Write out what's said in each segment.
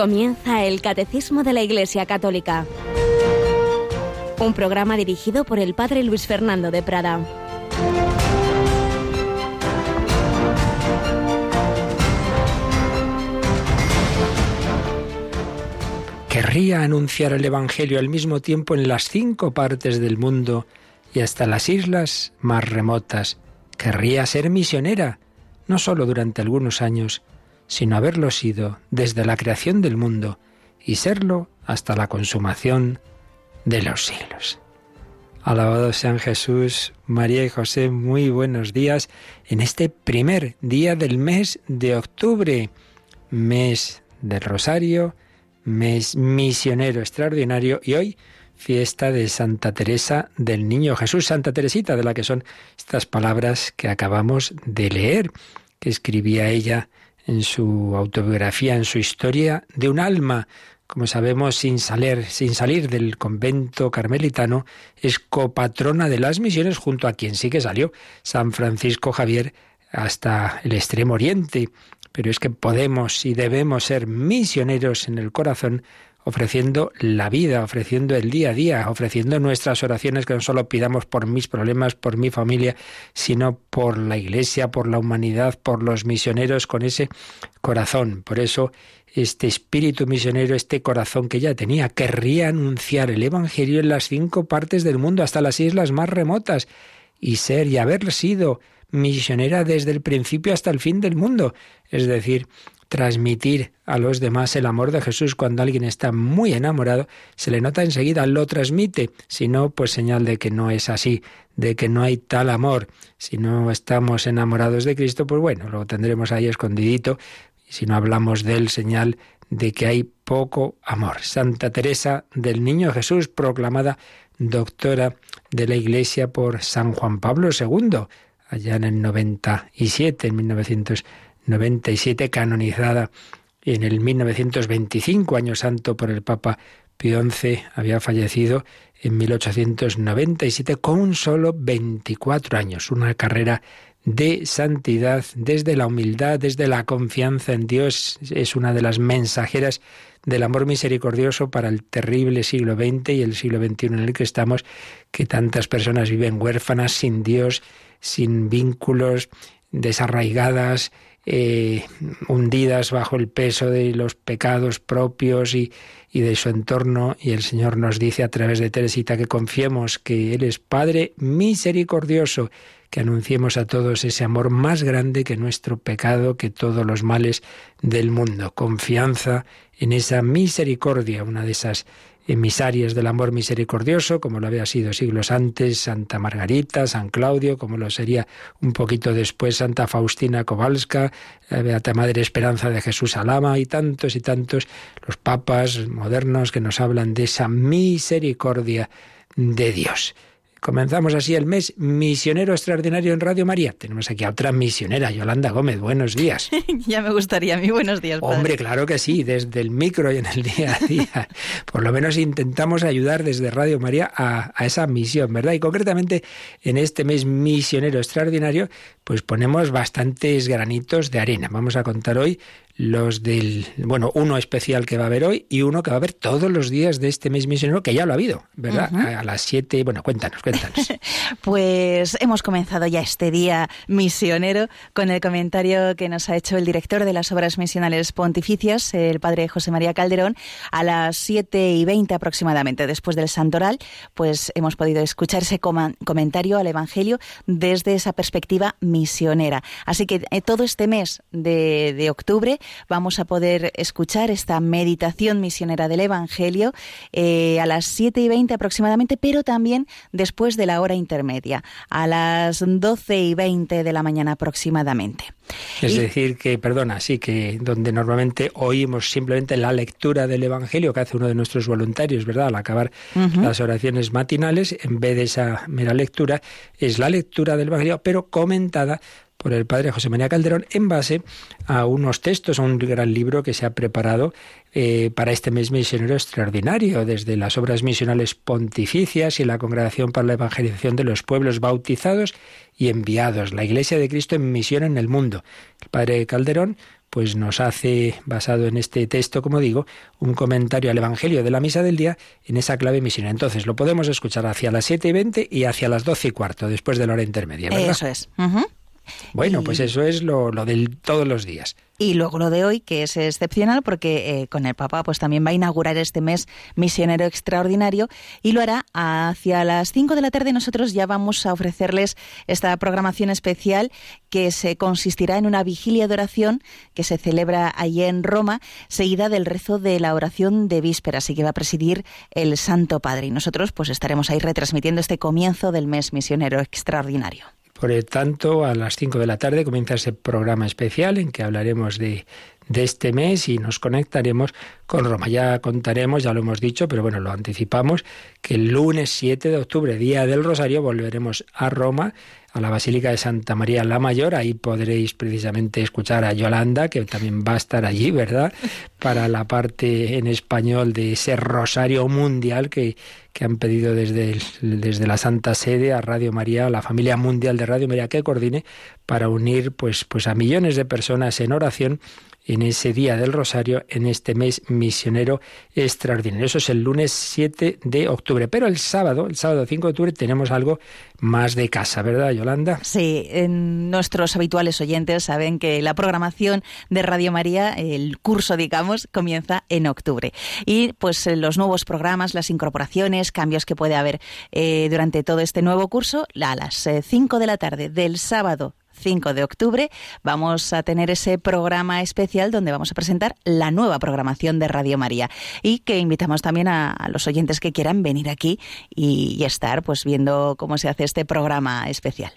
Comienza el Catecismo de la Iglesia Católica. Un programa dirigido por el Padre Luis Fernando de Prada. Querría anunciar el Evangelio al mismo tiempo en las cinco partes del mundo y hasta las islas más remotas. Querría ser misionera, no solo durante algunos años, sino haberlo sido desde la creación del mundo y serlo hasta la consumación de los siglos. Alabado sean Jesús, María y José, muy buenos días en este primer día del mes de octubre, mes del Rosario, mes misionero extraordinario y hoy fiesta de Santa Teresa del Niño Jesús, Santa Teresita, de la que son estas palabras que acabamos de leer, que escribía ella en su autobiografía, en su historia de un alma. Como sabemos, sin salir, sin salir del convento carmelitano, es copatrona de las misiones junto a quien sí que salió, San Francisco Javier, hasta el extremo oriente. Pero es que podemos y debemos ser misioneros en el corazón ofreciendo la vida, ofreciendo el día a día, ofreciendo nuestras oraciones que no solo pidamos por mis problemas, por mi familia, sino por la Iglesia, por la humanidad, por los misioneros con ese corazón. Por eso este espíritu misionero, este corazón que ya tenía, querría anunciar el Evangelio en las cinco partes del mundo, hasta las islas más remotas, y ser y haber sido misionera desde el principio hasta el fin del mundo. Es decir, transmitir a los demás el amor de Jesús. Cuando alguien está muy enamorado, se le nota enseguida, lo transmite. Si no, pues señal de que no es así, de que no hay tal amor. Si no estamos enamorados de Cristo, pues bueno, lo tendremos ahí escondidito. Y si no hablamos de él, señal de que hay poco amor. Santa Teresa del Niño Jesús, proclamada doctora de la Iglesia por San Juan Pablo II, allá en el 97, en 1900 97, canonizada en el 1925, año santo por el Papa Pío XI, había fallecido en 1897 con solo 24 años, una carrera de santidad desde la humildad, desde la confianza en Dios, es una de las mensajeras del amor misericordioso para el terrible siglo XX y el siglo XXI en el que estamos, que tantas personas viven huérfanas, sin Dios, sin vínculos, desarraigadas, eh, hundidas bajo el peso de los pecados propios y, y de su entorno. Y el Señor nos dice a través de Teresita que confiemos que Él es Padre misericordioso, que anunciemos a todos ese amor más grande que nuestro pecado, que todos los males del mundo. Confianza en esa misericordia, una de esas emisarias del amor misericordioso, como lo había sido siglos antes Santa Margarita, San Claudio, como lo sería un poquito después Santa Faustina Kowalska, Beata Madre Esperanza de Jesús Alama y tantos y tantos los papas modernos que nos hablan de esa misericordia de Dios. Comenzamos así el mes misionero extraordinario en Radio María. Tenemos aquí a otra misionera, Yolanda Gómez. Buenos días. ya me gustaría a mí. Buenos días. Hombre, claro que sí, desde el micro y en el día a día. Por lo menos intentamos ayudar desde Radio María a, a esa misión, ¿verdad? Y concretamente en este mes misionero extraordinario, pues ponemos bastantes granitos de arena. Vamos a contar hoy los del, bueno, uno especial que va a haber hoy y uno que va a haber todos los días de este mes misionero, que ya lo ha habido, ¿verdad? A las siete, bueno, cuéntanos, cuéntanos. pues hemos comenzado ya este día misionero con el comentario que nos ha hecho el director de las obras misionales pontificias, el padre José María Calderón, a las siete y veinte aproximadamente, después del santoral, pues hemos podido escuchar ese comentario al Evangelio desde esa perspectiva misionera. Así que eh, todo este mes de, de octubre vamos a poder escuchar esta meditación misionera del Evangelio eh, a las 7 y 20 aproximadamente, pero también después de la hora intermedia, a las 12 y 20 de la mañana aproximadamente. Es decir, que, perdona, sí, que donde normalmente oímos simplemente la lectura del Evangelio que hace uno de nuestros voluntarios, ¿verdad? Al acabar las oraciones matinales, en vez de esa mera lectura, es la lectura del Evangelio, pero comentada por el padre José María Calderón en base a unos textos, a un gran libro que se ha preparado eh, para este mes misionero extraordinario, desde las obras misionales pontificias y la Congregación para la Evangelización de los Pueblos Bautizados y Enviados, la Iglesia de Cristo en misión en el mundo. El padre Calderón pues nos hace, basado en este texto, como digo, un comentario al Evangelio de la Misa del Día en esa clave misionera. Entonces, lo podemos escuchar hacia las 7 y 20 y hacia las 12 y cuarto, después de la hora intermedia. Eso es. Bueno, pues eso es lo, lo de todos los días. Y luego lo de hoy, que es excepcional porque eh, con el Papa pues también va a inaugurar este mes misionero extraordinario y lo hará hacia las 5 de la tarde. Nosotros ya vamos a ofrecerles esta programación especial que se consistirá en una vigilia de oración que se celebra allí en Roma, seguida del rezo de la oración de vísperas y que va a presidir el Santo Padre. Y nosotros pues estaremos ahí retransmitiendo este comienzo del mes misionero extraordinario. Por lo tanto, a las 5 de la tarde comienza ese programa especial en que hablaremos de, de este mes y nos conectaremos con Roma. Ya contaremos, ya lo hemos dicho, pero bueno, lo anticipamos, que el lunes 7 de octubre, Día del Rosario, volveremos a Roma a la Basílica de Santa María la Mayor. Ahí podréis precisamente escuchar a Yolanda, que también va a estar allí, ¿verdad? Para la parte en español de ese rosario mundial que, que han pedido desde, desde la Santa Sede a Radio María, a la familia mundial de Radio María que coordine para unir pues, pues a millones de personas en oración en ese día del Rosario, en este mes misionero extraordinario. Eso es el lunes 7 de octubre. Pero el sábado, el sábado 5 de octubre, tenemos algo más de casa, ¿verdad, Yolanda? Sí, nuestros habituales oyentes saben que la programación de Radio María, el curso, digamos, comienza en octubre. Y pues los nuevos programas, las incorporaciones, cambios que puede haber eh, durante todo este nuevo curso, a las 5 eh, de la tarde del sábado 5 de octubre vamos a tener ese programa especial donde vamos a presentar la nueva programación de Radio María. Y que invitamos también a, los oyentes que quieran venir aquí y, y estar pues viendo cómo se hace este programa especial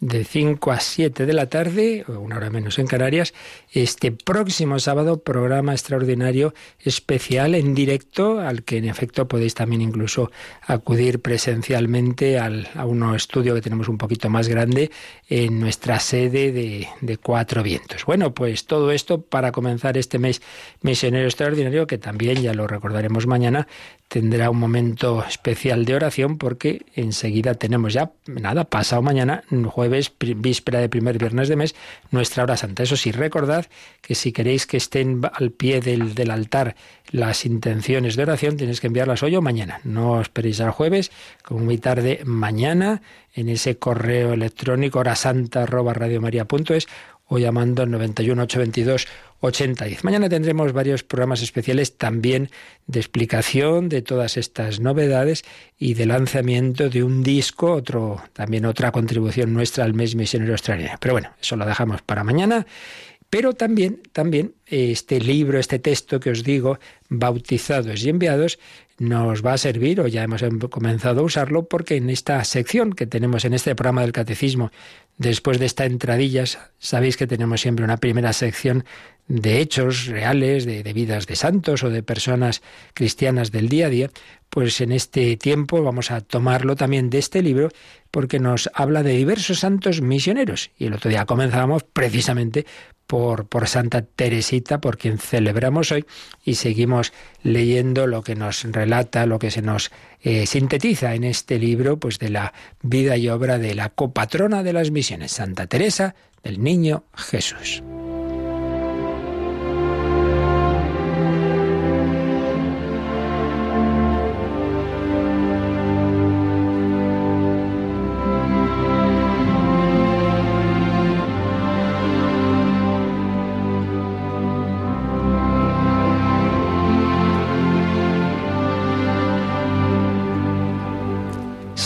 de 5 a 7 de la tarde, una hora menos en Canarias, este próximo sábado programa extraordinario especial en directo, al que en efecto podéis también incluso acudir presencialmente al, a un estudio que tenemos un poquito más grande en nuestra sede de, de Cuatro Vientos. Bueno, pues todo esto para comenzar este mes misionero extraordinario, que también, ya lo recordaremos mañana, tendrá un momento especial de oración porque enseguida tenemos ya, nada, pasado mañana, jueves, víspera de primer viernes de mes, nuestra hora santa. Eso sí, recordad que si queréis que estén al pie del, del altar las intenciones de oración, tenéis que enviarlas hoy o mañana. No esperéis al jueves, como muy tarde mañana, en ese correo electrónico horasanta arroba o llamando al 91 822 8010. Mañana tendremos varios programas especiales también de explicación de todas estas novedades y de lanzamiento de un disco, otro también otra contribución nuestra al mes misionero australiano. Pero bueno, eso lo dejamos para mañana. Pero también, también este libro, este texto que os digo, bautizados y enviados, nos va a servir, o ya hemos em, comenzado a usarlo, porque en esta sección que tenemos en este programa del Catecismo, después de esta entradillas, sabéis que tenemos siempre una primera sección de hechos reales, de, vidas de santos o de personas cristianas del día a día, pues en este tiempo vamos a tomarlo también de este libro porque nos habla de diversos santos misioneros. Y el otro día comenzábamos precisamente por, por Santa Teresita, por quien celebramos hoy, y seguimos leyendo lo que nos relata, lo que se nos eh, sintetiza en este libro, pues de la vida y obra de la copatrona de las misiones, Santa Teresa del Niño Jesús.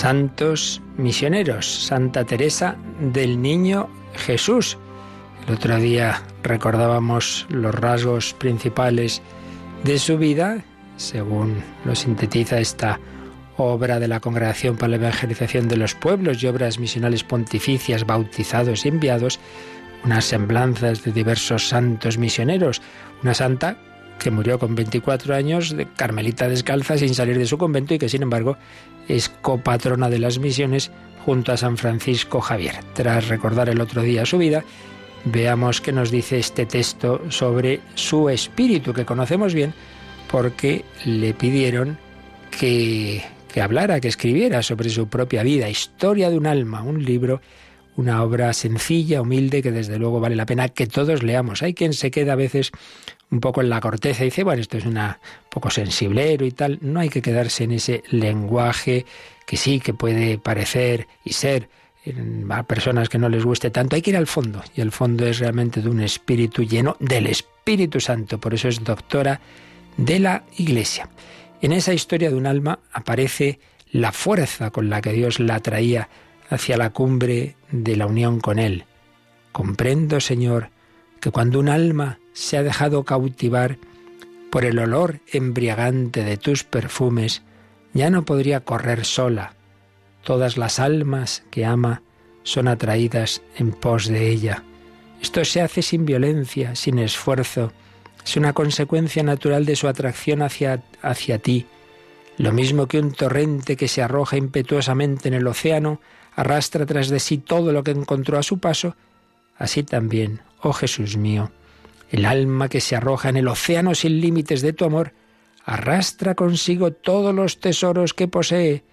Santos misioneros, Santa Teresa del Niño Jesús. El otro día recordábamos los rasgos principales de su vida, según lo sintetiza esta obra de la Congregación para la Evangelización de los Pueblos y obras misionales pontificias, bautizados y enviados, unas semblanzas de diversos santos misioneros, una santa que murió con 24 años de carmelita descalza sin salir de su convento y que sin embargo es copatrona de las misiones junto a San Francisco Javier. Tras recordar el otro día su vida, veamos qué nos dice este texto sobre su espíritu, que conocemos bien porque le pidieron que, que hablara, que escribiera sobre su propia vida, Historia de un alma, un libro una obra sencilla, humilde, que desde luego vale la pena que todos leamos. Hay quien se queda a veces un poco en la corteza y dice, bueno, esto es una poco sensiblero y tal. No hay que quedarse en ese lenguaje que sí, que puede parecer y ser a personas que no les guste tanto. Hay que ir al fondo y el fondo es realmente de un espíritu lleno del Espíritu Santo. Por eso es doctora de la Iglesia. En esa historia de un alma aparece la fuerza con la que Dios la traía hacia la cumbre de la unión con Él. Comprendo, Señor, que cuando un alma se ha dejado cautivar por el olor embriagante de tus perfumes, ya no podría correr sola. Todas las almas que ama son atraídas en pos de ella. Esto se hace sin violencia, sin esfuerzo. Es una consecuencia natural de su atracción hacia, hacia ti. Lo mismo que un torrente que se arroja impetuosamente en el océano arrastra tras de sí todo lo que encontró a su paso, así también, oh Jesús mío, el alma que se arroja en el océano sin límites de tu amor, arrastra consigo todos los tesoros que posee.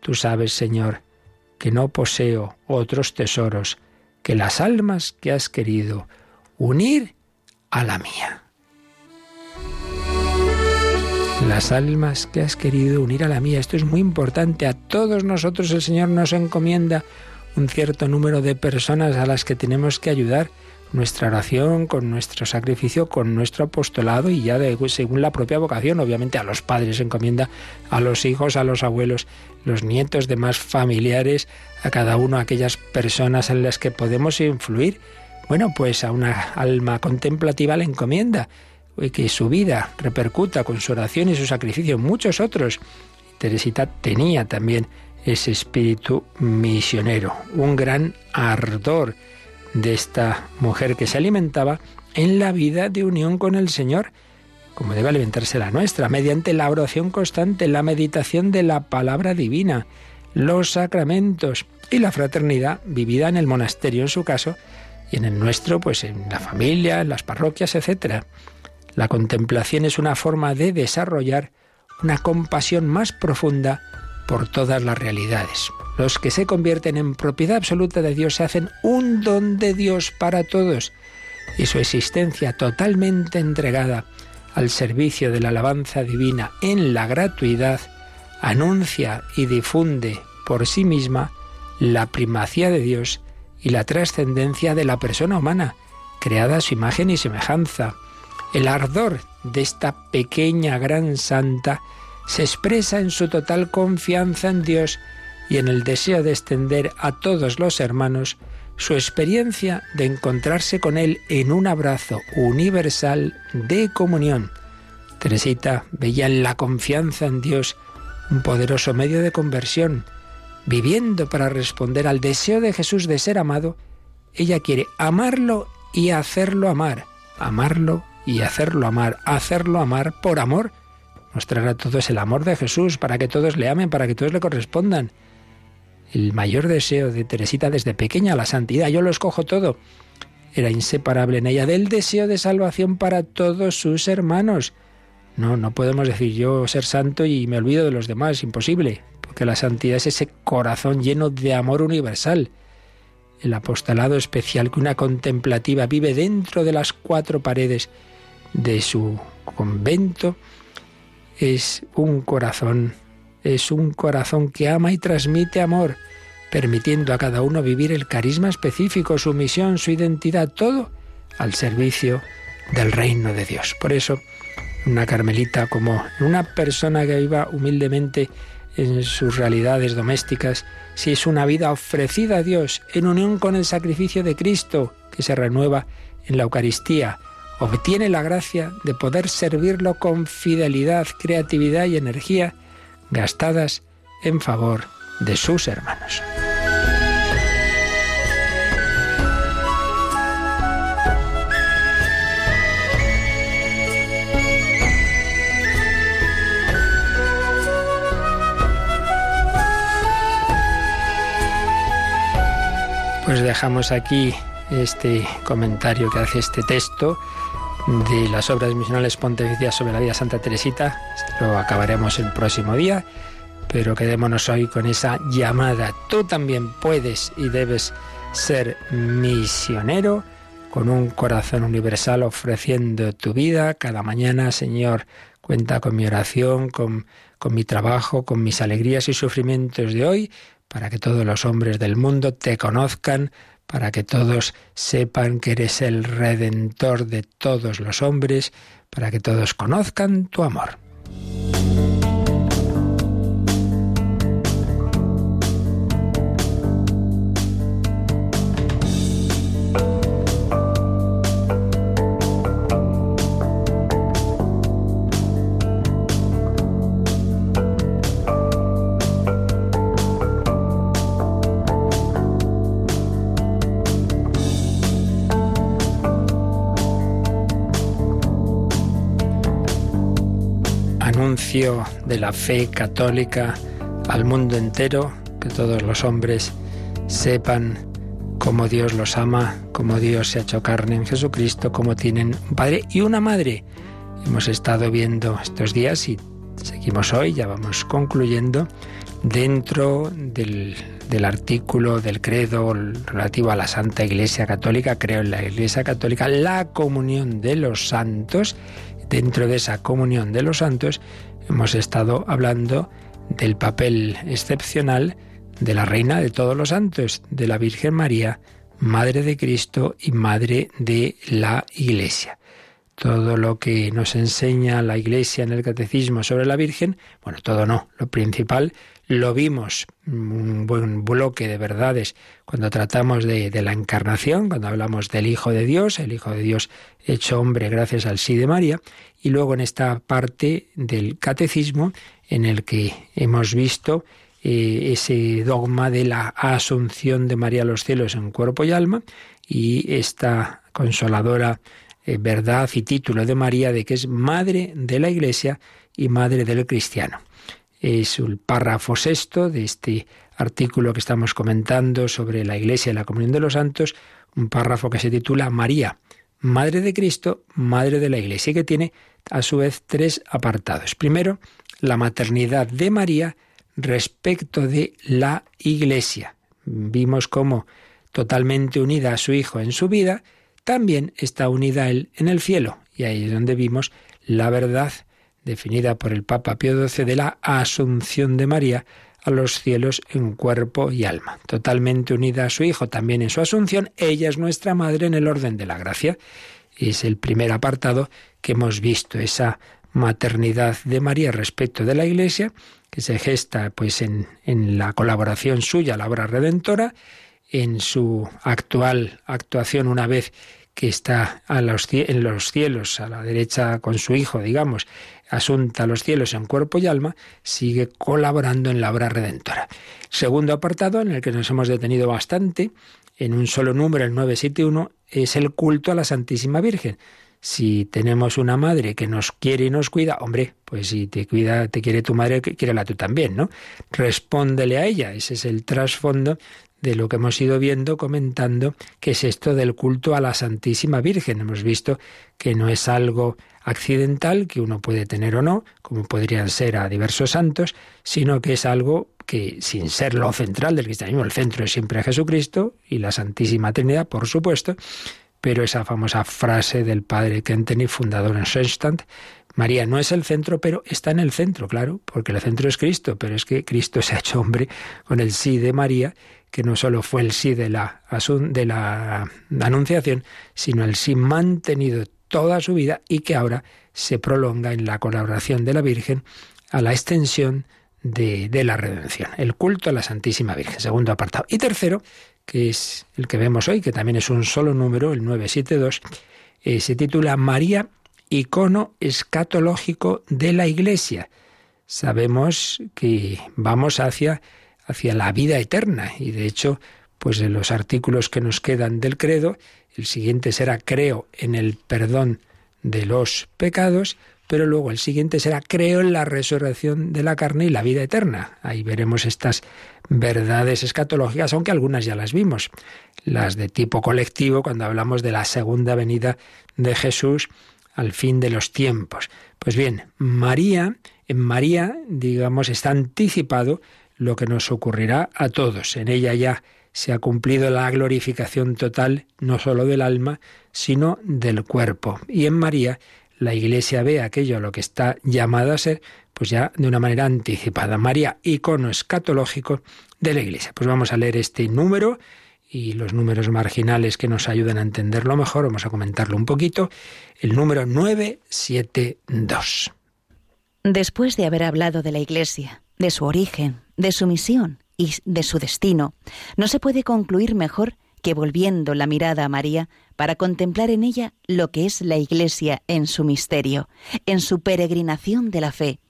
Tú sabes, Señor, que no poseo otros tesoros que las almas que has querido unir a la mía. Las almas que has querido unir a la mía. Esto es muy importante. A todos nosotros el Señor nos encomienda un cierto número de personas a las que tenemos que ayudar nuestra oración, con nuestro sacrificio, con nuestro apostolado y ya de, según la propia vocación, obviamente a los padres encomienda, a los hijos, a los abuelos, los nietos, demás familiares, a cada uno, aquellas personas en las que podemos influir. Bueno, pues a una alma contemplativa le encomienda que su vida repercuta con su oración y su sacrificio en muchos otros. Teresita tenía también ese espíritu misionero, un gran ardor de esta mujer que se alimentaba en la vida de unión con el Señor, como debe alimentarse la nuestra, mediante la oración constante, la meditación de la palabra divina, los sacramentos y la fraternidad vivida en el monasterio en su caso, y en el nuestro, pues en la familia, en las parroquias, etc. La contemplación es una forma de desarrollar una compasión más profunda por todas las realidades. Los que se convierten en propiedad absoluta de Dios se hacen un don de Dios para todos y su existencia totalmente entregada al servicio de la alabanza divina en la gratuidad anuncia y difunde por sí misma la primacía de Dios y la trascendencia de la persona humana, creada a su imagen y semejanza. El ardor de esta pequeña gran santa se expresa en su total confianza en Dios y en el deseo de extender a todos los hermanos su experiencia de encontrarse con Él en un abrazo universal de comunión. Teresita veía en la confianza en Dios un poderoso medio de conversión. Viviendo para responder al deseo de Jesús de ser amado, ella quiere amarlo y hacerlo amar, amarlo y hacerlo amar, hacerlo amar por amor, mostrar a todos el amor de Jesús, para que todos le amen, para que todos le correspondan el mayor deseo de Teresita desde pequeña, la santidad. Yo lo escojo todo. Era inseparable en ella del deseo de salvación para todos sus hermanos. No, no podemos decir yo ser santo y me olvido de los demás, imposible, porque la santidad es ese corazón lleno de amor universal. El apostolado especial que una contemplativa vive dentro de las cuatro paredes de su convento es un corazón es un corazón que ama y transmite amor, permitiendo a cada uno vivir el carisma específico, su misión, su identidad, todo al servicio del reino de Dios. Por eso, una carmelita como una persona que viva humildemente en sus realidades domésticas, si es una vida ofrecida a Dios en unión con el sacrificio de Cristo que se renueva en la Eucaristía, obtiene la gracia de poder servirlo con fidelidad, creatividad y energía gastadas en favor de sus hermanos. Pues dejamos aquí este comentario que hace este texto de las obras misionales pontificias sobre la vida Santa Teresita. Lo acabaremos el próximo día, pero quedémonos hoy con esa llamada. Tú también puedes y debes ser misionero con un corazón universal ofreciendo tu vida cada mañana, Señor. Cuenta con mi oración, con, con mi trabajo, con mis alegrías y sufrimientos de hoy, para que todos los hombres del mundo te conozcan, para que todos sepan que eres el redentor de todos los hombres, para que todos conozcan tu amor. De la fe católica al mundo entero, que todos los hombres sepan cómo Dios los ama, cómo Dios se ha hecho carne en Jesucristo, cómo tienen un padre y una madre. Hemos estado viendo estos días y seguimos hoy, ya vamos concluyendo, dentro del, del artículo del credo relativo a la Santa Iglesia Católica, creo en la Iglesia Católica, la comunión de los santos. Dentro de esa comunión de los santos hemos estado hablando del papel excepcional de la Reina de todos los santos, de la Virgen María, Madre de Cristo y Madre de la Iglesia. Todo lo que nos enseña la Iglesia en el Catecismo sobre la Virgen, bueno, todo no, lo principal lo vimos, un buen bloque de verdades, cuando tratamos de, la encarnación, cuando hablamos del Hijo de Dios, el Hijo de Dios hecho hombre gracias al sí de María, y luego en esta parte del catecismo en el que hemos visto eh, ese dogma de la asunción de María a los cielos en cuerpo y alma y esta consoladora eh, verdad y título de María de que es madre de la Iglesia y madre del cristiano. Es el párrafo sexto de este artículo que estamos comentando sobre la Iglesia y la comunión de los santos, un párrafo que se titula María, Madre de Cristo, Madre de la Iglesia, que tiene a su vez tres apartados. Primero, la maternidad de María respecto de la Iglesia. Vimos cómo totalmente unida a su Hijo en su vida, también está unida a Él en el cielo. Y ahí es donde vimos la verdad definida por el Papa Pío XII de la asunción de María a los cielos en cuerpo y alma. Totalmente unida a su Hijo también en su asunción, ella es nuestra Madre en el orden de la gracia. Es el primer apartado que hemos visto, esa maternidad de María respecto de la Iglesia, que se gesta pues en, en la colaboración suya, la obra redentora, en su actual actuación una vez que está en los cielos, a la derecha con su hijo, digamos, asunta a los cielos en cuerpo y alma, sigue colaborando en la obra redentora. Segundo apartado, en el que nos hemos detenido bastante, en un solo número, el 971, es el culto a la Santísima Virgen. Si tenemos una madre que nos quiere y nos cuida, hombre, pues si te cuida, te quiere tu madre, quiérela tú también, ¿no? Respóndele a ella. Ese es el trasfondo de lo que hemos ido viendo, comentando, que es esto del culto a la Santísima Virgen. Hemos visto que no es algo accidental que uno puede tener o no, como podrían ser a diversos santos, sino que es algo que, sin ser lo central del cristianismo, el centro es siempre Jesucristo y la Santísima Trinidad, por supuesto, pero esa famosa frase del padre Kentenny, fundador en Schoenstatt, María no es el centro, pero está en el centro, claro, porque el centro es Cristo, pero es que Cristo se ha hecho hombre con el sí de María, que no solo fue el sí de la, de la Anunciación, sino el sí mantenido toda su vida y que ahora se prolonga en la colaboración de la Virgen a la extensión de, la redención, el culto a la Santísima Virgen, segundo apartado. Y tercero, que es el que vemos hoy, que también es un solo número, el 972, eh, se titula María, icono escatológico de la Iglesia. Sabemos que vamos hacia, hacia la vida eterna y de hecho, pues en los artículos que nos quedan del credo, el siguiente será creo en el perdón de los pecados, pero luego el siguiente será creo en la resurrección de la carne y la vida eterna. Ahí veremos estas verdades escatológicas, aunque algunas ya las vimos. Las de tipo colectivo, cuando hablamos de la segunda venida de Jesús al fin de los tiempos. Pues bien, María, en María, digamos, está anticipado lo que nos ocurrirá a todos. En ella ya se ha cumplido la glorificación total no sólo del alma, sino del cuerpo. Y en María la Iglesia ve aquello a lo que está llamada a ser, pues ya de una manera anticipada. María, icono escatológico de la Iglesia. Pues vamos a leer este número y los números marginales que nos ayudan a entenderlo mejor, vamos a comentarlo un poquito. El número 972. Después de haber hablado de la Iglesia, de su origen, de su misión y de su destino, no se puede concluir mejor que volviendo la mirada a María para contemplar en ella lo que es la Iglesia en su misterio, en su peregrinación de la fe,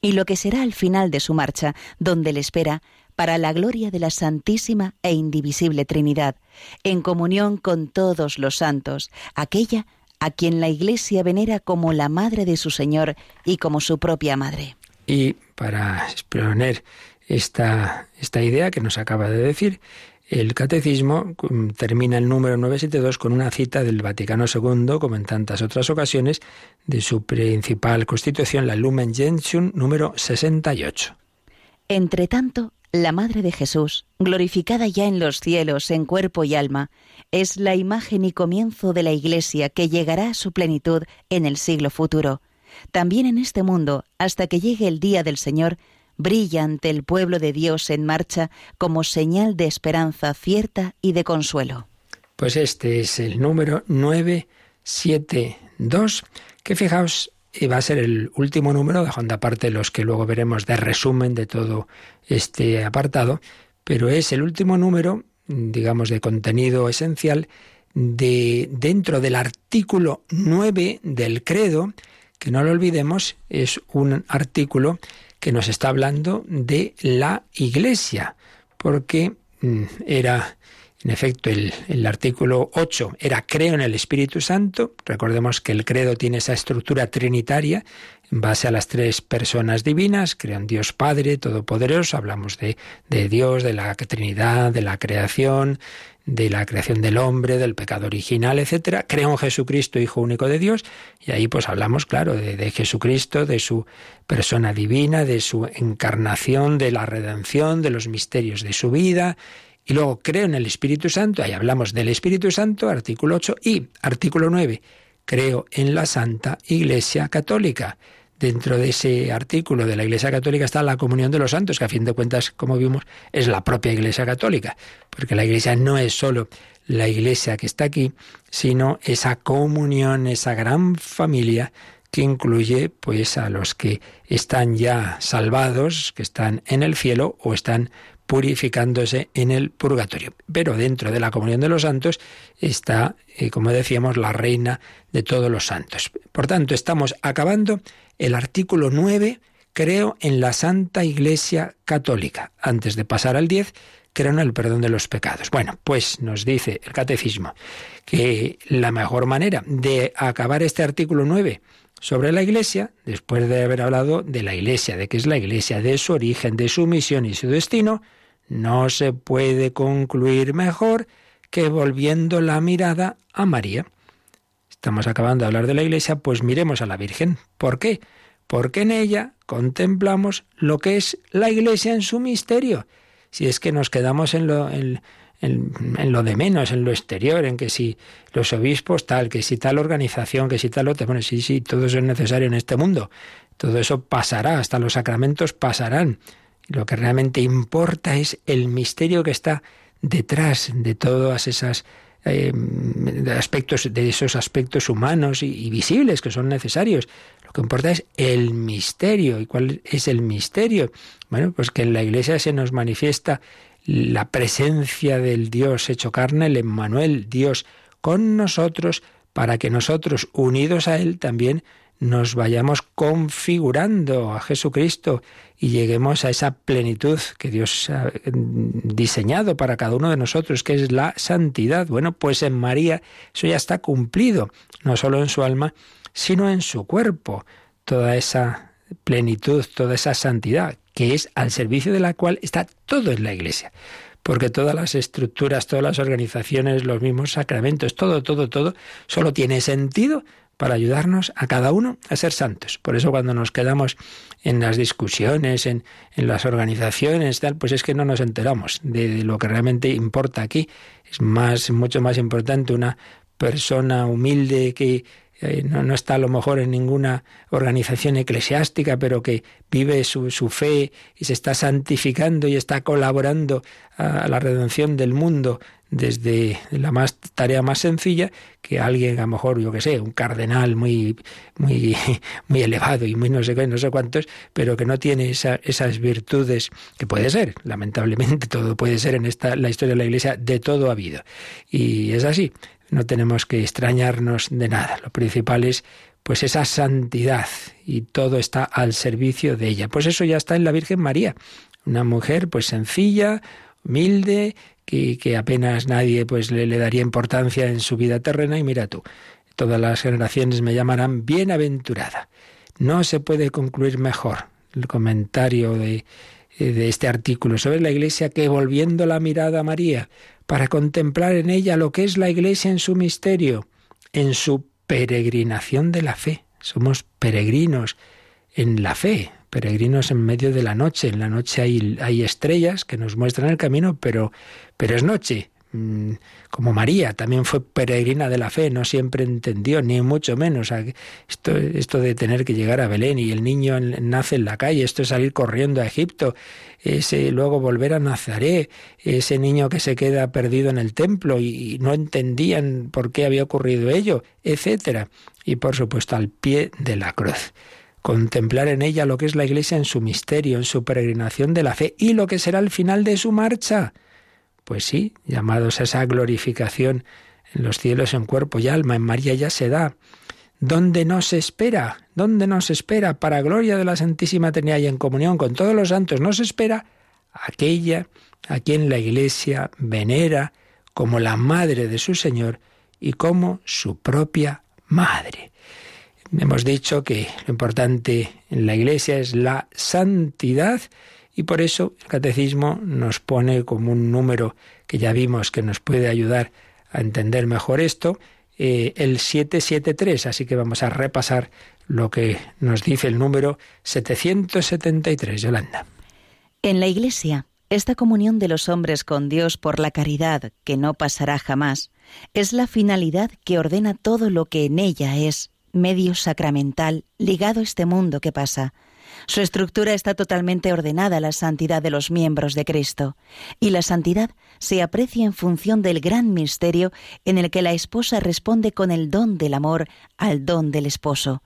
y lo que será al final de su marcha, donde le espera para la gloria de la Santísima e Indivisible Trinidad, en comunión con todos los santos, aquella a quien la Iglesia venera como la madre de su Señor y como su propia madre. Y para exponer esta, esta idea que nos acaba de decir, el catecismo mm, termina el número 972 con una cita del Vaticano II, como en tantas otras ocasiones, de su principal constitución, la Lumen Gentium número 68. Entre tanto, la Madre de Jesús, glorificada ya en los cielos en cuerpo y alma, es la imagen y comienzo de la Iglesia que llegará a su plenitud en el siglo futuro. También en este mundo, hasta que llegue el día del Señor, brilla ante el pueblo de Dios en marcha como señal de esperanza cierta y de consuelo. Pues este es el número 972, que fijaos va a ser el último número, dejando aparte los que luego veremos de resumen de todo este apartado, pero es el último número, digamos, de contenido esencial de dentro del artículo 9 del credo, que no lo olvidemos, es un artículo que nos está hablando de la Iglesia, porque mm, era en efecto, el, artículo 8 era creo en el Espíritu Santo. Recordemos que el credo tiene esa estructura trinitaria en base a las tres personas divinas. Creo en Dios Padre Todopoderoso. Hablamos de, de Dios, de la Trinidad, de la creación, de la creación del hombre, del pecado original, etcétera. Creo en Jesucristo, Hijo único de Dios, y ahí pues hablamos, claro, de, de, Jesucristo, de su persona divina, de su encarnación, de la redención, de los misterios de su vida, y luego creo en el Espíritu Santo, ahí hablamos del Espíritu Santo, artículo 8, y artículo 9, creo en la Santa Iglesia Católica. Dentro de ese artículo de la Iglesia Católica está la comunión de los santos, que a fin de cuentas, como vimos, es la propia Iglesia Católica, porque la Iglesia no es solo la Iglesia que está aquí, sino esa comunión, esa gran familia que incluye pues a los que están ya salvados, que están en el cielo o están purificándose en el purgatorio. Pero dentro de la comunión de los santos está, eh, como decíamos, la reina de todos los santos. Por tanto, estamos acabando el artículo 9, creo en la Santa Iglesia Católica. Antes de pasar al 10, creo en el perdón de los pecados. Bueno, pues nos dice el catecismo que la mejor manera de acabar este artículo 9 sobre la Iglesia, después de haber hablado de la Iglesia, de qué es la Iglesia, de su origen, de su misión y su destino, no se puede concluir mejor que volviendo la mirada a María. Estamos acabando de hablar de la Iglesia, pues miremos a la Virgen. ¿Por qué? Porque en ella contemplamos lo que es la Iglesia en su misterio. Si es que nos quedamos en lo, en, lo de menos, en lo exterior, en que si los obispos tal, que si tal organización, que si tal otra, bueno, sí, sí, todo eso es necesario en este mundo. Todo eso pasará, hasta los sacramentos pasarán. Lo que realmente importa es el misterio que está detrás de todas esas eh, aspectos, de esos aspectos humanos y, visibles que son necesarios. Lo que importa es el misterio. ¿Y cuál es el misterio? Bueno, pues que en la Iglesia se nos manifiesta la presencia del Dios hecho carne, el Emmanuel, Dios con nosotros, para que nosotros, unidos a Él, también nos vayamos configurando a Jesucristo y lleguemos a esa plenitud que Dios ha diseñado para cada uno de nosotros, que es la santidad. Bueno, pues en María eso ya está cumplido, no solo en su alma, sino en su cuerpo. Toda esa plenitud, toda esa santidad, que es al servicio de la cual está todo en la Iglesia porque todas las estructuras, todas las organizaciones, los mismos sacramentos, todo, todo, todo, solo tiene sentido para ayudarnos a cada uno a ser santos. Por eso cuando nos quedamos en las discusiones, en, en las organizaciones, tal, pues es que no nos enteramos de, lo que realmente importa aquí. Es más, mucho más importante una persona humilde que eh, no, está a lo mejor en ninguna organización eclesiástica, pero que vive su, su, fe y se está santificando y está colaborando a la redención del mundo desde la más tarea más sencilla que alguien a lo mejor yo que sé un cardenal muy muy muy elevado y muy no sé qué no sé cuántos pero que no tiene esas virtudes que puede ser lamentablemente todo puede ser en esta la historia de la Iglesia de todo ha habido. Y es así no tenemos que extrañarnos de nada. Lo principal es pues esa santidad y todo está al servicio de ella. Pues eso ya está en la Virgen María, una mujer pues sencilla, humilde, que, que apenas nadie pues le, daría importancia en su vida terrena y mira tú, todas las generaciones me llamarán bienaventurada. No se puede concluir mejor el comentario de, de este artículo sobre la Iglesia que volviendo la mirada a María, para contemplar en ella lo que es la Iglesia en su misterio, en su peregrinación de la fe. Somos peregrinos en la fe, peregrinos en medio de la noche. En la noche hay, hay estrellas que nos muestran el camino, pero, pero es noche. Mm, como María, también fue peregrina de la fe, no siempre entendió, ni mucho menos. Esto, esto de tener que llegar a Belén y el niño nace en la calle, esto es salir corriendo a Egipto, ese luego volver a Nazaret, ese niño que se queda perdido en el templo y no entendían por qué había ocurrido ello, etcétera. Y por supuesto al pie de la cruz contemplar en ella lo que es la Iglesia en su misterio, en su peregrinación de la fe y lo que será el final de su marcha. Pues sí, llamados a esa glorificación en los cielos en cuerpo y alma, en María ya se da. ¿Dónde nos espera? ¿Dónde nos espera? Para gloria de la Santísima Trinidad y en comunión con todos los santos, nos espera aquella a quien la Iglesia venera como la madre de su Señor y como su propia madre. Hemos dicho que lo importante en la Iglesia es la santidad y por eso el catecismo nos pone como un número que ya vimos que nos puede ayudar a entender mejor esto, eh, el 773. Así que vamos a repasar lo que nos dice el número 773, Yolanda. En la Iglesia, esta comunión de los hombres con Dios por la caridad, que no pasará jamás, es la finalidad que ordena todo lo que en ella es, medio sacramental ligado a este mundo que pasa, su estructura está totalmente ordenada a la santidad de los miembros de Cristo, y la santidad se aprecia en función del gran misterio en el que la esposa responde con el don del amor al don del esposo.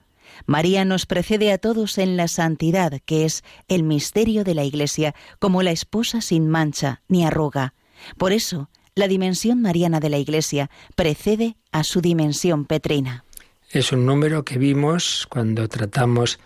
María nos precede a todos en la santidad, que es el misterio de la Iglesia, como la esposa sin mancha ni arruga. Por eso, la dimensión mariana de la Iglesia precede a su dimensión petrina. Es un número que vimos cuando tratamos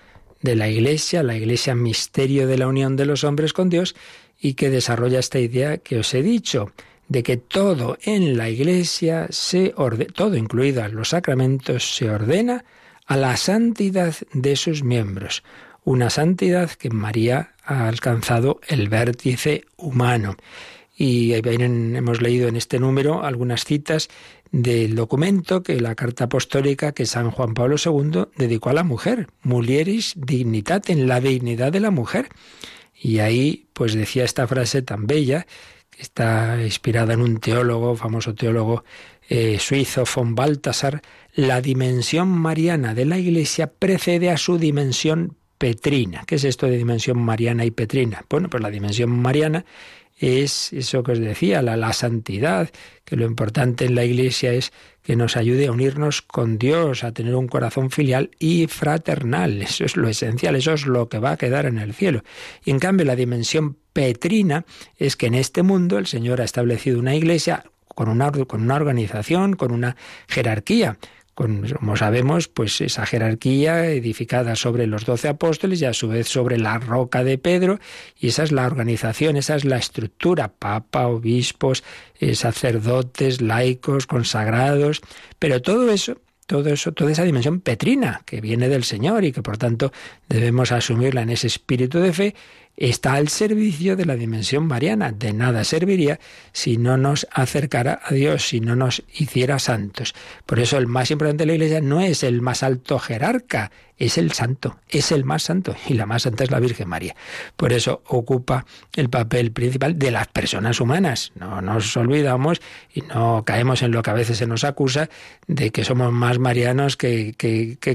de la Iglesia, la Iglesia misterio de la unión de los hombres con Dios, y que desarrolla esta idea que os he dicho, de que todo en la Iglesia se todo incluidos los sacramentos, se ordena a la santidad de sus miembros, una santidad que María ha alcanzado el vértice humano. Y hemos leído en este número algunas citas del documento que la carta apostólica que San Juan Pablo II dedicó a la mujer, Mulieris Dignitatem, la dignidad de la mujer. Y ahí pues decía esta frase tan bella, que está inspirada en un teólogo, famoso teólogo eh, suizo, von Balthasar, la dimensión mariana de la Iglesia precede a su dimensión petrina. ¿Qué es esto de dimensión mariana y petrina? Bueno, pues la dimensión mariana es eso que os decía, la, la santidad, que lo importante en la Iglesia es que nos ayude a unirnos con Dios, a tener un corazón filial y fraternal. Eso es lo esencial, eso es lo que va a quedar en el cielo. Y en cambio la dimensión petrina es que en este mundo el Señor ha establecido una iglesia con una, con una organización, con una jerarquía, como sabemos, pues esa jerarquía edificada sobre los doce apóstoles y a su vez sobre la roca de Pedro, y esa es la organización, esa es la estructura, papa, obispos, eh, sacerdotes, laicos, consagrados, pero todo eso todo eso, toda esa dimensión petrina que viene del Señor y que por tanto debemos asumirla en ese espíritu de fe, está al servicio de la dimensión mariana. De nada serviría si no nos acercara a Dios, si no nos hiciera santos. Por eso el más importante de la Iglesia no es el más alto jerarca, es el santo, es el más santo y la más santa es la Virgen María. Por eso ocupa el papel principal de las personas humanas. No nos olvidamos y no caemos en lo que a veces se nos acusa de que somos más marianos que,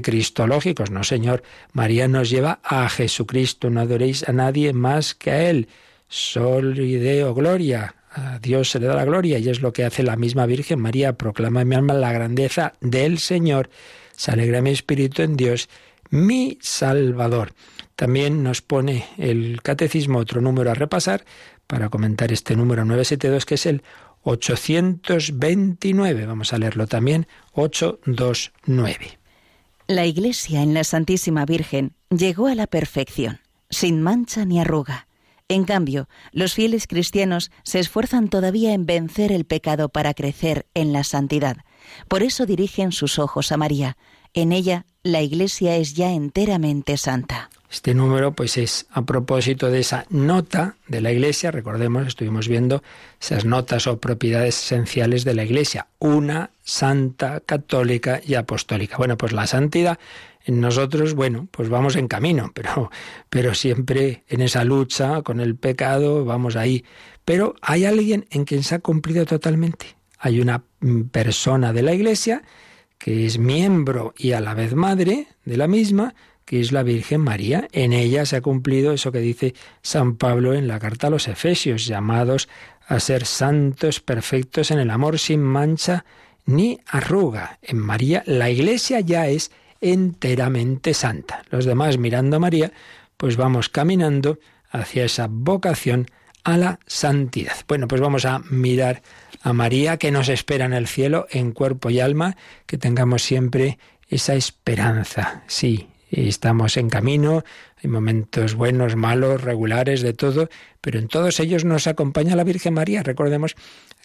cristológicos. No, Señor, María nos lleva a Jesucristo, no adoréis a nadie más que a Él. Sol y Deo, gloria. A Dios se le da la gloria y es lo que hace la misma Virgen María. Proclama en mi alma la grandeza del Señor. Se alegra mi espíritu en Dios mi Salvador. También nos pone el catecismo otro número a repasar para comentar este número 972 que es el 829. Vamos a leerlo también, 829. La Iglesia en la Santísima Virgen llegó a la perfección, sin mancha ni arruga. En cambio, los fieles cristianos se esfuerzan todavía en vencer el pecado para crecer en la santidad. Por eso dirigen sus ojos a María, en ella la Iglesia es ya enteramente santa. Este número pues es a propósito de esa nota de la Iglesia, recordemos, estuvimos viendo esas notas o propiedades esenciales de la Iglesia, una santa, católica y apostólica. Bueno, pues la santidad nosotros, bueno, pues vamos en camino, pero pero siempre en esa lucha con el pecado vamos ahí, pero hay alguien en quien se ha cumplido totalmente. Hay una persona de la Iglesia que es miembro y a la vez madre de la misma, que es la Virgen María. En ella se ha cumplido eso que dice San Pablo en la carta a los Efesios, llamados a ser santos perfectos en el amor sin mancha ni arruga. En María la Iglesia ya es enteramente santa. Los demás mirando a María, pues vamos caminando hacia esa vocación a la santidad. Bueno, pues vamos a mirar a María que nos espera en el cielo en cuerpo y alma, que tengamos siempre esa esperanza. Sí, estamos en camino, hay momentos buenos, malos, regulares, de todo, pero en todos ellos nos acompaña la Virgen María. Recordemos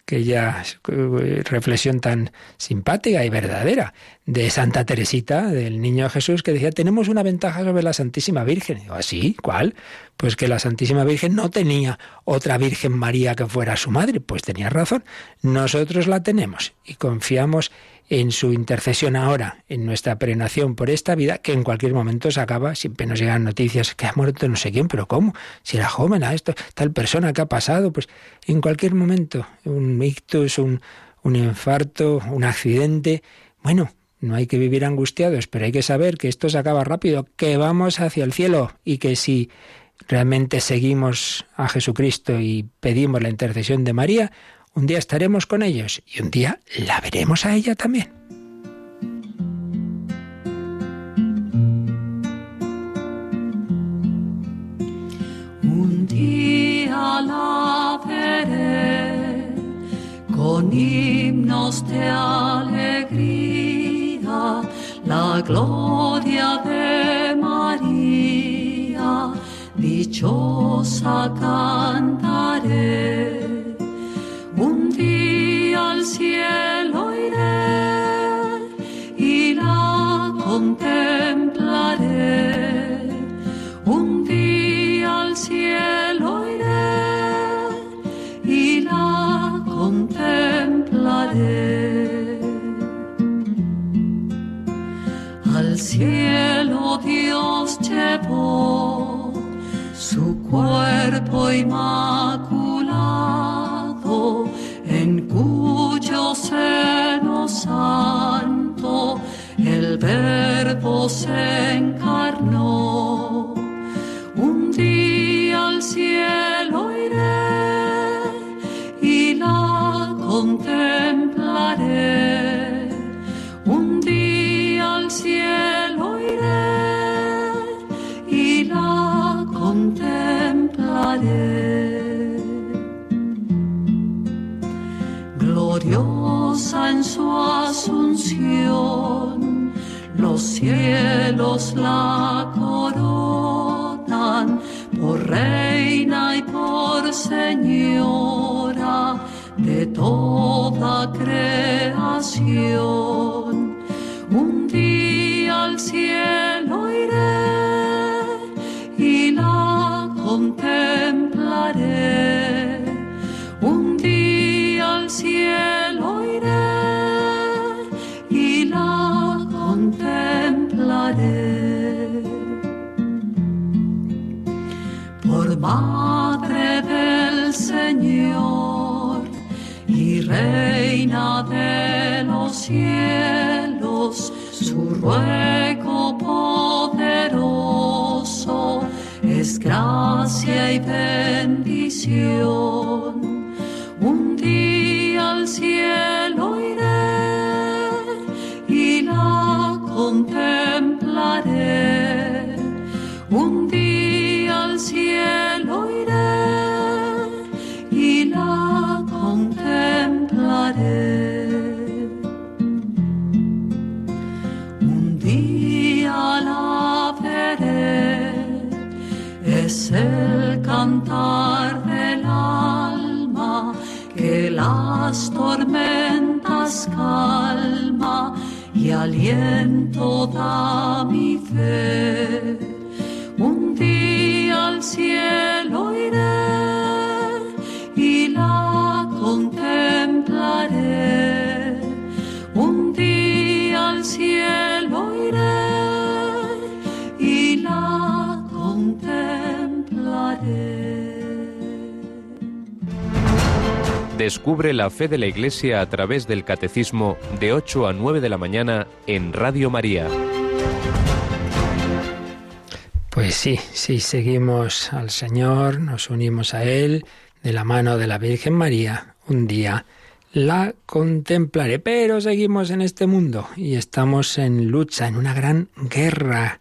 aquella eh, reflexión tan simpática y verdadera de Santa Teresita, del Niño Jesús, que decía, tenemos una ventaja sobre la Santísima Virgen. ¿Así? ¿Cuál? Pues que la Santísima Virgen no tenía otra Virgen María que fuera su madre. Pues tenía razón. Nosotros la tenemos y confiamos en su intercesión ahora, en nuestra perenación por esta vida, que en cualquier momento se acaba, siempre nos llegan noticias que ha muerto no sé quién, pero ¿cómo? Si era joven, a esto, tal persona que ha pasado, pues en cualquier momento, un ictus, un, un infarto, un accidente, bueno, no hay que vivir angustiados, pero hay que saber que esto se acaba rápido, que vamos hacia el cielo y que si realmente seguimos a Jesucristo y pedimos la intercesión de María, un día estaremos con ellos y un día la veremos a ella también. Un día la veré con himnos de alegría, la gloria de María, dichosa cantaré cielo iré y la contemplaré. Un día al cielo iré y la contemplaré. Al cielo Dios llevó su cuerpo inmaculado seno santo el verbo se los cielos la coronan por reina y por señora de toda creación. Madre del Señor y Reina de los cielos, su ruego poderoso es gracia y bendición. Un día al cielo cantar del alma que las tormentas calma y aliento da mi fe. Un día al cielo Descubre la fe de la Iglesia a través del Catecismo de 8 a 9 de la mañana en Radio María. Pues sí, sí, seguimos al Señor, nos unimos a Él de la mano de la Virgen María. Un día la contemplaré, pero seguimos en este mundo y estamos en lucha, en una gran guerra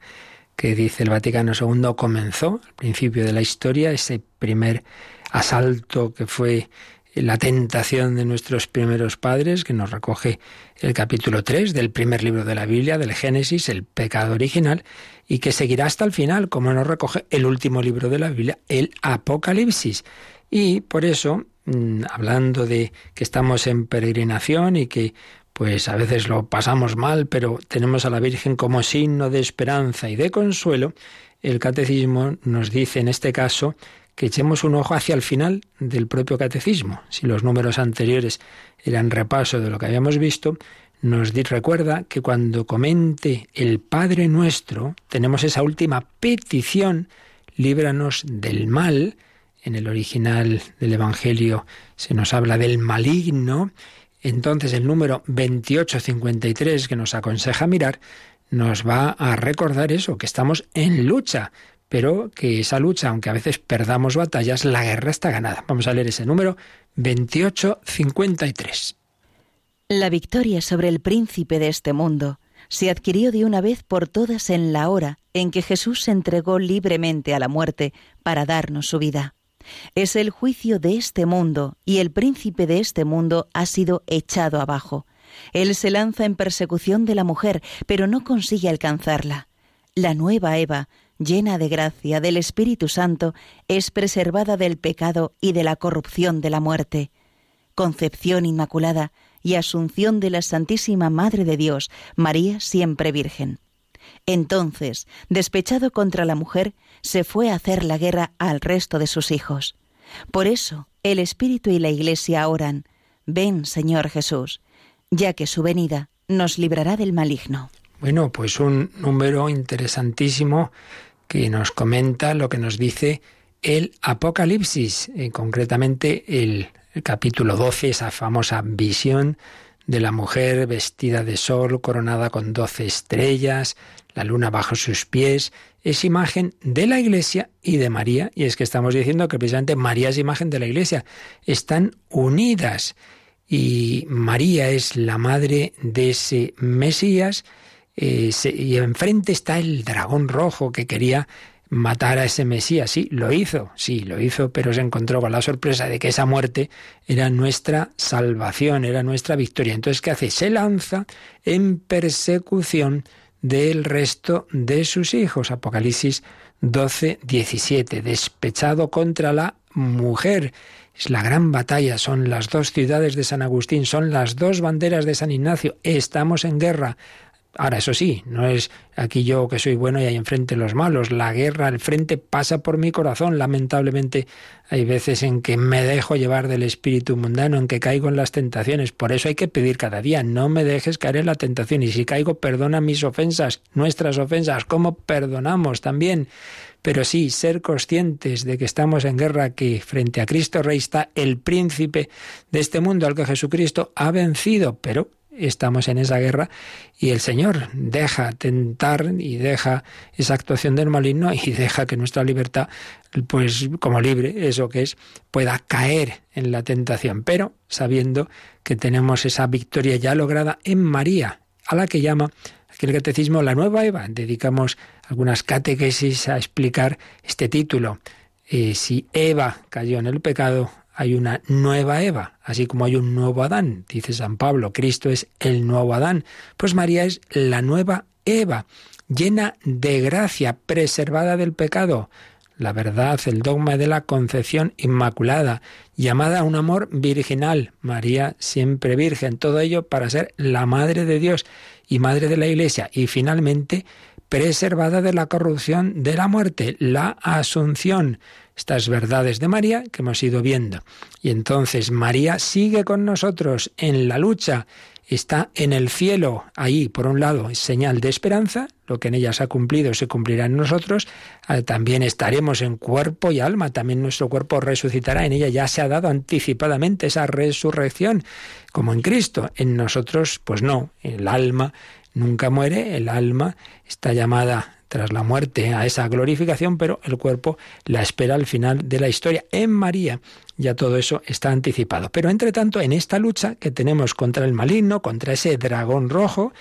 que dice el Vaticano II comenzó al principio de la historia, ese primer asalto que fue la tentación de nuestros primeros padres, que nos recoge el capítulo 3 del primer libro de la Biblia, del Génesis, el pecado original, y que seguirá hasta el final, como nos recoge el último libro de la Biblia, el Apocalipsis. Y por eso, mm, hablando de que estamos en peregrinación y que pues a veces lo pasamos mal, pero tenemos a la Virgen como signo de esperanza y de consuelo, el catecismo nos dice en este caso que echemos un ojo hacia el final del propio catecismo. Si los números anteriores eran repaso de lo que habíamos visto, nos recuerda que cuando comente el Padre nuestro, tenemos esa última petición, líbranos del mal. En el original del Evangelio se nos habla del maligno. Entonces el número 2853 que nos aconseja mirar nos va a recordar eso, que estamos en lucha, pero que esa lucha, aunque a veces perdamos batallas, la guerra está ganada. Vamos a leer ese número 2853. La victoria sobre el príncipe de este mundo se adquirió de una vez por todas en la hora en que Jesús se entregó libremente a la muerte para darnos su vida. Es el juicio de este mundo y el príncipe de este mundo ha sido echado abajo. Él se lanza en persecución de la mujer, pero no consigue alcanzarla. La nueva Eva, llena de gracia del Espíritu Santo, es preservada del pecado y de la corrupción de la muerte. Concepción Inmaculada y Asunción de la Santísima Madre de Dios, María siempre Virgen. Entonces, despechado contra la mujer, se fue a hacer la guerra al resto de sus hijos. Por eso, el Espíritu y la Iglesia oran, Ven, Señor Jesús, ya que su venida nos librará del maligno. Bueno, pues un número interesantísimo que nos comenta lo que nos dice el Apocalipsis, eh, concretamente el, el capítulo 12, esa famosa visión de la mujer vestida de sol, coronada con doce estrellas, la luna bajo sus pies, es imagen de la Iglesia y de María, y es que estamos diciendo que precisamente María es imagen de la Iglesia, están unidas, y María es la madre de ese Mesías, eh, y enfrente está el dragón rojo que quería matar a ese Mesías. Sí, lo hizo, sí, lo hizo, pero se encontró con la sorpresa de que esa muerte era nuestra salvación, era nuestra victoria. Entonces, ¿qué hace? Se lanza en persecución del resto de sus hijos. Apocalipsis 12, 17. Despechado contra la mujer. Es la gran batalla, son las dos ciudades de San Agustín, son las dos banderas de San Ignacio. Estamos en guerra Ahora, eso sí, no es aquí yo que soy bueno y ahí enfrente los malos. La guerra al frente pasa por mi corazón. Lamentablemente hay veces en que me dejo llevar del espíritu mundano, en que caigo en las tentaciones. Por eso hay que pedir cada día, no me dejes caer en la tentación. Y si caigo, perdona mis ofensas, nuestras ofensas, como perdonamos también. Pero sí, ser conscientes de que estamos en guerra, que frente a Cristo Rey está el príncipe de este mundo al que Jesucristo ha vencido, pero estamos en esa guerra y el Señor deja tentar y deja esa actuación del maligno y deja que nuestra libertad, pues como libre, eso que es, pueda caer en la tentación, pero sabiendo que tenemos esa victoria ya lograda en María, a la que llama aquí el catecismo la nueva Eva. Dedicamos algunas catequesis a explicar este título. Eh, si Eva cayó en el pecado, hay una nueva Eva, así como hay un nuevo Adán, dice San Pablo, Cristo es el nuevo Adán, pues María es la nueva Eva, llena de gracia, preservada del pecado, la verdad, el dogma de la concepción inmaculada, llamada a un amor virginal, María siempre virgen, todo ello para ser la madre de Dios y madre de la Iglesia, y finalmente preservada de la corrupción de la muerte, la asunción, estas verdades de María que hemos ido viendo. Y entonces María sigue con nosotros en la lucha, está en el cielo, ahí por un lado es señal de esperanza, lo que en ella se ha cumplido se cumplirá en nosotros, ah, también estaremos en cuerpo y alma, también nuestro cuerpo resucitará, en ella ya se ha dado anticipadamente esa resurrección, como en Cristo, en nosotros pues no, el alma nunca muere, el alma está llamada tras la muerte a esa glorificación, pero el cuerpo la espera al final de la historia. En María ya todo eso está anticipado. Pero entre tanto, en esta lucha que tenemos contra el maligno, contra ese dragón rojo,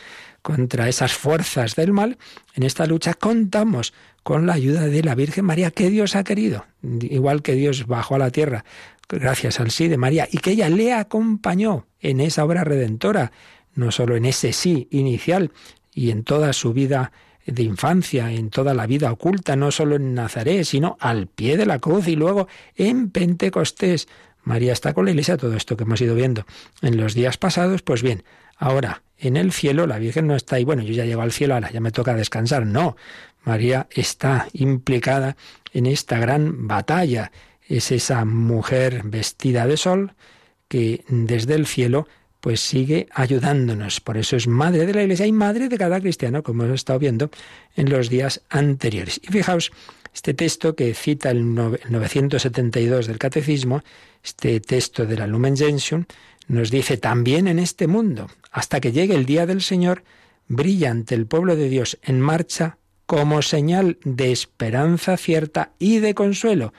contra esas fuerzas del mal, en esta lucha contamos con la ayuda de la Virgen María que Dios ha querido, igual que Dios bajó a la tierra gracias al sí de María y que ella le acompañó en esa obra redentora, no solo en ese sí inicial y en toda su vida de infancia, en toda la vida oculta, no solo en Nazaret, sino al pie de la cruz y luego en Pentecostés. María está con la iglesia, todo esto que hemos ido viendo. En los días pasados, pues bien, ahora en el cielo la Virgen no está ahí, bueno, yo ya llego al cielo, ahora ya me toca descansar, no, María está implicada en esta gran batalla, es esa mujer vestida de sol que desde el cielo pues sigue ayudándonos. Por eso es madre de la Iglesia y madre de cada cristiano, como hemos estado viendo en los días anteriores. Y fijaos, este texto que cita el 972 del Catecismo, este texto de la Lumen Gentium, nos dice también en este mundo, hasta que llegue el día del Señor, brilla ante el pueblo de Dios en marcha como señal de esperanza cierta y de consuelo.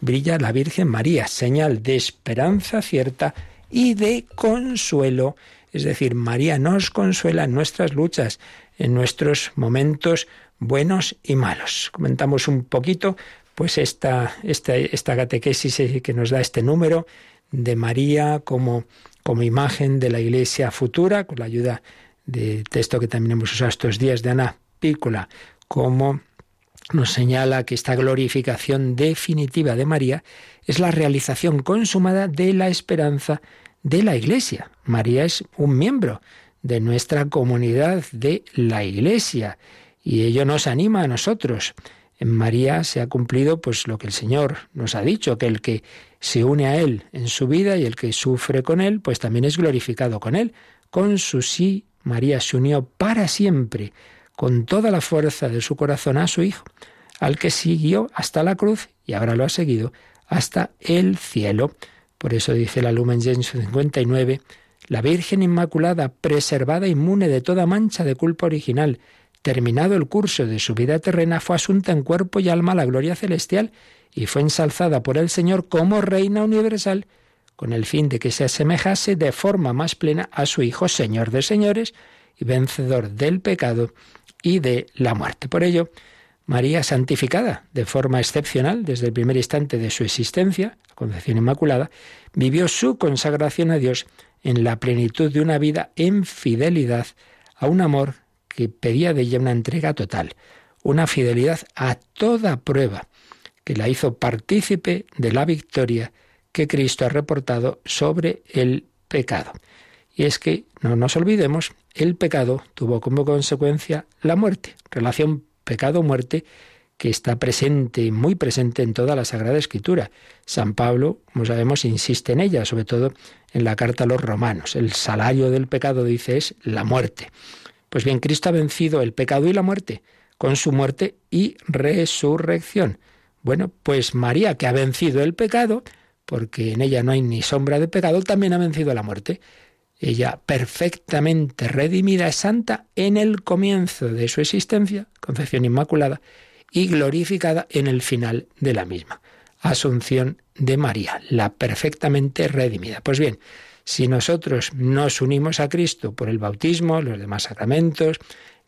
Brilla la Virgen María, señal de esperanza cierta y de consuelo. Es decir, María nos consuela en nuestras luchas, en nuestros momentos buenos y malos. Comentamos un poquito pues esta, esta, esta catequesis que nos da este número de María como, como imagen de la iglesia futura, con la ayuda de texto que también hemos usado estos días de Ana Pícola, como nos señala que esta glorificación definitiva de María es la realización consumada de la esperanza de la Iglesia. María es un miembro de nuestra comunidad de la Iglesia y ello nos anima a nosotros. En María se ha cumplido pues lo que el Señor nos ha dicho, que el que se une a él en su vida y el que sufre con él, pues también es glorificado con él. Con su sí, María se unió para siempre con toda la fuerza de su corazón a su Hijo, al que siguió hasta la cruz y ahora lo ha seguido hasta el cielo. Por eso dice la Lumen Gentium 59, la Virgen Inmaculada, preservada inmune de toda mancha de culpa original, terminado el curso de su vida terrena, fue asunta en cuerpo y alma a la gloria celestial y fue ensalzada por el Señor como Reina Universal, con el fin de que se asemejase de forma más plena a su Hijo, Señor de señores y vencedor del pecado y de la muerte. Por ello, María santificada de forma excepcional desde el primer instante de su existencia, la Concepción Inmaculada, vivió su consagración a Dios en la plenitud de una vida en fidelidad a un amor que pedía de ella una entrega total, una fidelidad a toda prueba, que la hizo partícipe de la victoria que Cristo ha reportado sobre el pecado. Y es que, no nos olvidemos, el pecado tuvo como consecuencia la muerte, relación pecado-muerte que está presente, muy presente en toda la Sagrada Escritura. San Pablo, como sabemos, insiste en ella, sobre todo en la carta a los romanos. El salario del pecado, dice, es la muerte. Pues bien, Cristo ha vencido el pecado y la muerte con su muerte y resurrección. Bueno, pues María, que ha vencido el pecado, porque en ella no hay ni sombra de pecado, también ha vencido la muerte. Ella, perfectamente redimida, es santa en el comienzo de su existencia, concepción inmaculada, y glorificada en el final de la misma. Asunción de María, la perfectamente redimida. Pues bien, si nosotros nos unimos a Cristo por el bautismo, los demás sacramentos,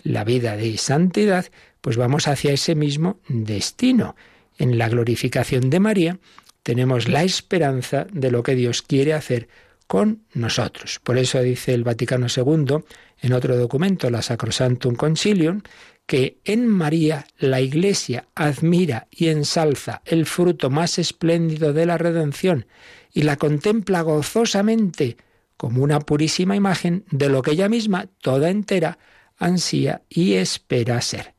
la vida de santidad, pues vamos hacia ese mismo destino. En la glorificación de María tenemos la esperanza de lo que Dios quiere hacer con nosotros. Por eso dice el Vaticano II en otro documento, la Sacrosantum Concilium, que en María la Iglesia admira y ensalza el fruto más espléndido de la redención y la contempla gozosamente como una purísima imagen de lo que ella misma, toda entera, ansía y espera ser.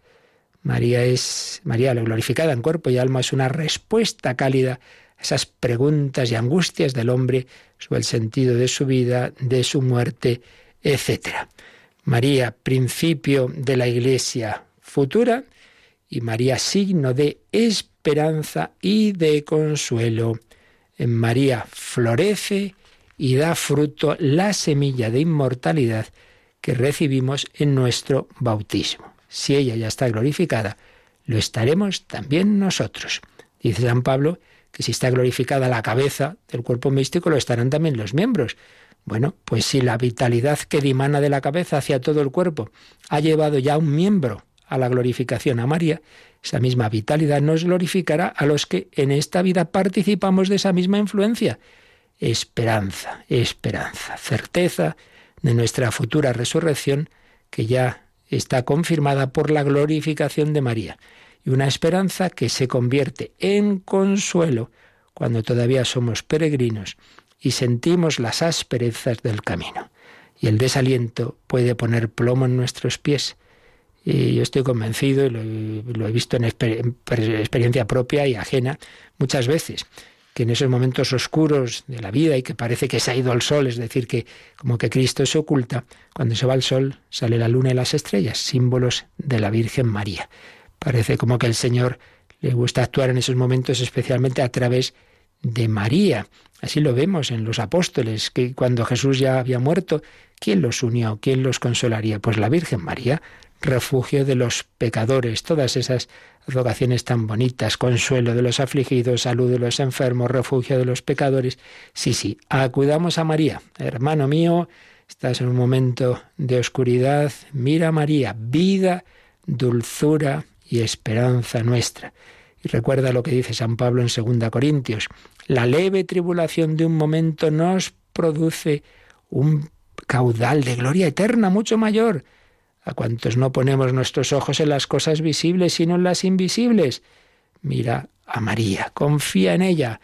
María es María la glorificada en cuerpo y alma es una respuesta cálida esas preguntas y angustias del hombre sobre el sentido de su vida, de su muerte, etc. María, principio de la Iglesia futura, y María, signo de esperanza y de consuelo. En María florece y da fruto la semilla de inmortalidad que recibimos en nuestro bautismo. Si ella ya está glorificada, lo estaremos también nosotros. Dice San Pablo que si está glorificada la cabeza del cuerpo místico, lo estarán también los miembros. Bueno, pues si la vitalidad que dimana de la cabeza hacia todo el cuerpo ha llevado ya un miembro a la glorificación a María, esa misma vitalidad nos glorificará a los que en esta vida participamos de esa misma influencia. Esperanza, esperanza, certeza de nuestra futura resurrección que ya está confirmada por la glorificación de María y una esperanza que se convierte en consuelo cuando todavía somos peregrinos y sentimos las asperezas del camino. Y el desaliento puede poner plomo en nuestros pies. Y yo estoy convencido, y lo, he visto en, experiencia propia y ajena muchas veces, que en esos momentos oscuros de la vida y que parece que se ha ido el sol, es decir, que como que Cristo se oculta, cuando se va el sol sale la luna y las estrellas, símbolos de la Virgen María. Parece como que el Señor le gusta actuar en esos momentos especialmente a través de María. Así lo vemos en los apóstoles, que cuando Jesús ya había muerto, ¿quién los unió? ¿Quién los consolaría? Pues la Virgen María, refugio de los pecadores, todas esas vocaciones tan bonitas, consuelo de los afligidos, salud de los enfermos, refugio de los pecadores. Sí, sí, acudamos a María. Hermano mío, estás en un momento de oscuridad, mira María, vida, dulzura y esperanza nuestra. Y recuerda lo que dice San Pablo en 2 Corintios, la leve tribulación de un momento nos produce un caudal de gloria eterna mucho mayor a cuantos no ponemos nuestros ojos en las cosas visibles sino en las invisibles. Mira a María, confía en ella.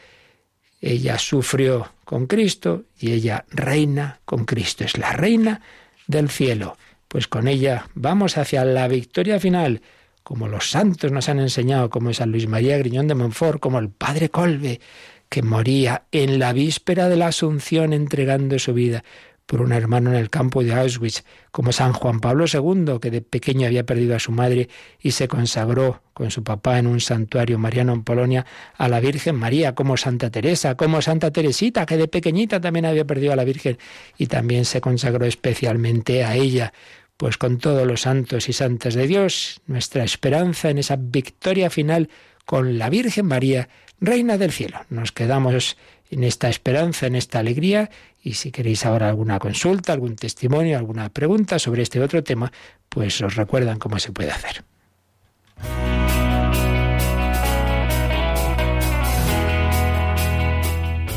Ella sufrió con Cristo y ella reina con Cristo. Es la reina del cielo. Pues con ella vamos hacia la victoria final como los santos nos han enseñado, como San Luis María Griñón de Montfort, como el padre Colbe, que moría en la víspera de la Asunción entregando su vida por un hermano en el campo de Auschwitz, como San Juan Pablo II, que de pequeño había perdido a su madre y se consagró con su papá en un santuario mariano en Polonia a la Virgen María, como Santa Teresa, como Santa Teresita, que de pequeñita también había perdido a la Virgen y también se consagró especialmente a ella pues con todos los santos y santas de Dios, nuestra esperanza en esa victoria final con la Virgen María, Reina del Cielo. Nos quedamos en esta esperanza, en esta alegría, y si queréis ahora alguna consulta, algún testimonio, alguna pregunta sobre este otro tema, pues os recuerdan cómo se puede hacer.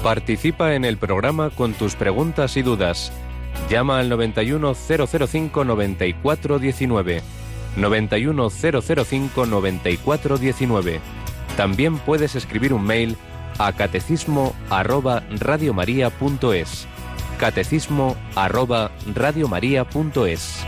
Participa en el programa con tus preguntas y dudas Llama al 91005 9419. 91005 9419. También puedes escribir un mail a catecismo arroba radiomaria.es. catecismo arroba radiomaria.es.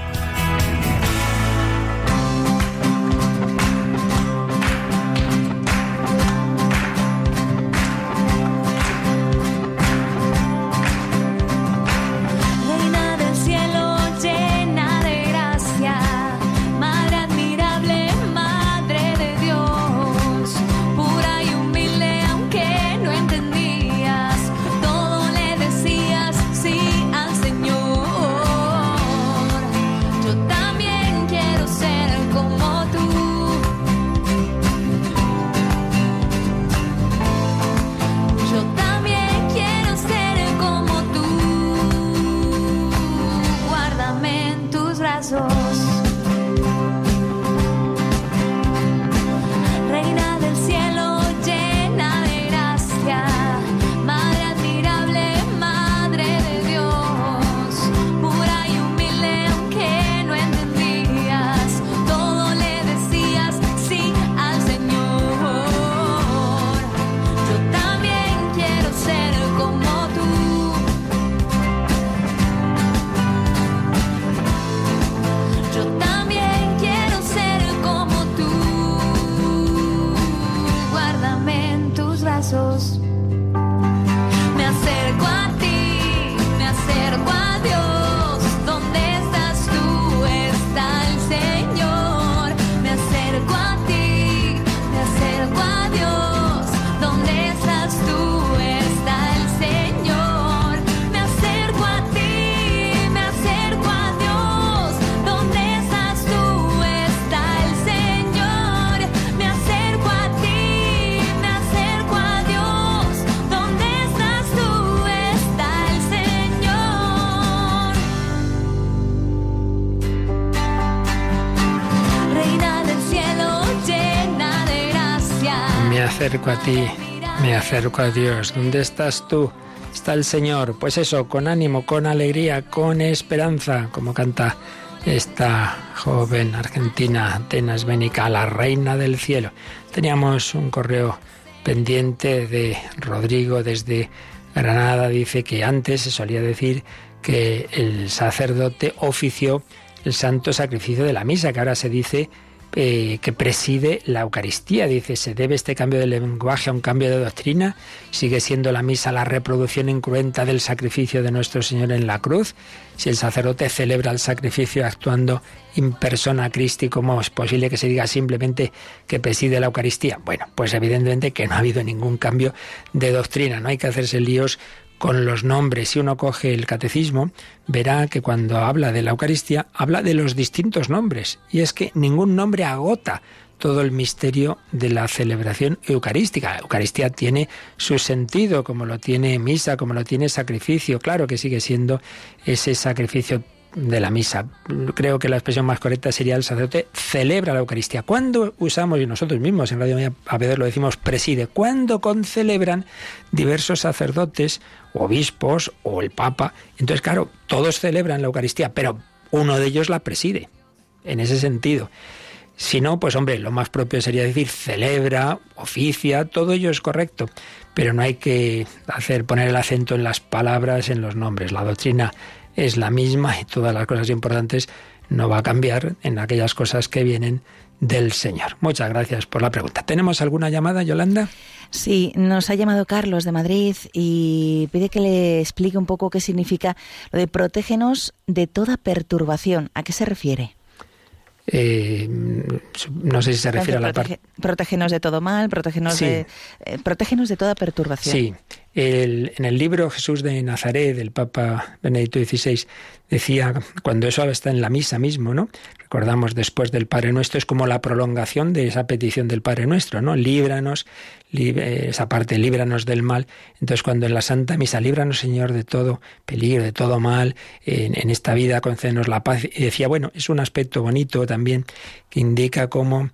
acerco a ti, me acerco a Dios. ¿Dónde estás tú? Está el Señor. Pues eso, con ánimo, con alegría, con esperanza, como canta esta joven argentina, Atenas Bénica, la reina del cielo. Teníamos un correo pendiente de Rodrigo desde Granada. Dice que antes se solía decir que el sacerdote ofició el santo sacrificio de la misa, que ahora se dice eh, que preside la Eucaristía. Dice, ¿se debe este cambio de lenguaje a un cambio de doctrina? ¿Sigue siendo la misa la reproducción incruenta del sacrificio de nuestro Señor en la cruz? Si el sacerdote celebra el sacrificio actuando in persona Christi, ¿cómo es posible que se diga simplemente que preside la Eucaristía? Bueno, pues evidentemente que no ha habido ningún cambio de doctrina, no hay que hacerse líos con los nombres. Si uno coge el catecismo, verá que cuando habla de la Eucaristía, habla de los distintos nombres. Y es que ningún nombre agota todo el misterio de la celebración eucarística. La Eucaristía tiene su sentido, como lo tiene misa, como lo tiene sacrificio. Claro que sigue siendo ese sacrificio de la misa. Creo que la expresión más correcta sería el sacerdote celebra la Eucaristía. ¿Cuándo usamos, y nosotros mismos en Radio María a lo decimos, preside? ¿Cuándo concelebran diversos sacerdotes, obispos o el Papa? Entonces, claro, todos celebran la Eucaristía, pero uno de ellos la preside. En ese sentido. Si no, pues hombre, lo más propio sería decir celebra, oficia, todo ello es correcto, pero no hay que hacer poner el acento en las palabras, en los nombres. La doctrina es la misma y todas las cosas importantes no va a cambiar en aquellas cosas que vienen del Señor. Muchas gracias por la pregunta. ¿Tenemos alguna llamada, Yolanda? Sí, nos ha llamado Carlos de Madrid y pide que le explique un poco qué significa lo de protégenos de toda perturbación. ¿A qué se refiere? Eh, no sé si se refiere a la parte... Protégenos de todo mal, protégenos, Sí. de, eh, protégenos de toda perturbación. Sí, el- en el libro Jesús de Nazaret del Papa Benedicto XVI decía, cuando eso está en la misa mismo, ¿no? Recordamos después del Padre Nuestro, es como la prolongación de esa petición del Padre Nuestro, ¿no? Líbranos, eh, esa parte, líbranos del mal. Entonces, cuando en la Santa Misa, líbranos, Señor, de todo peligro, de todo mal, en, en esta vida, concédenos la paz. Y decía, bueno, es un aspecto bonito también que indica cómo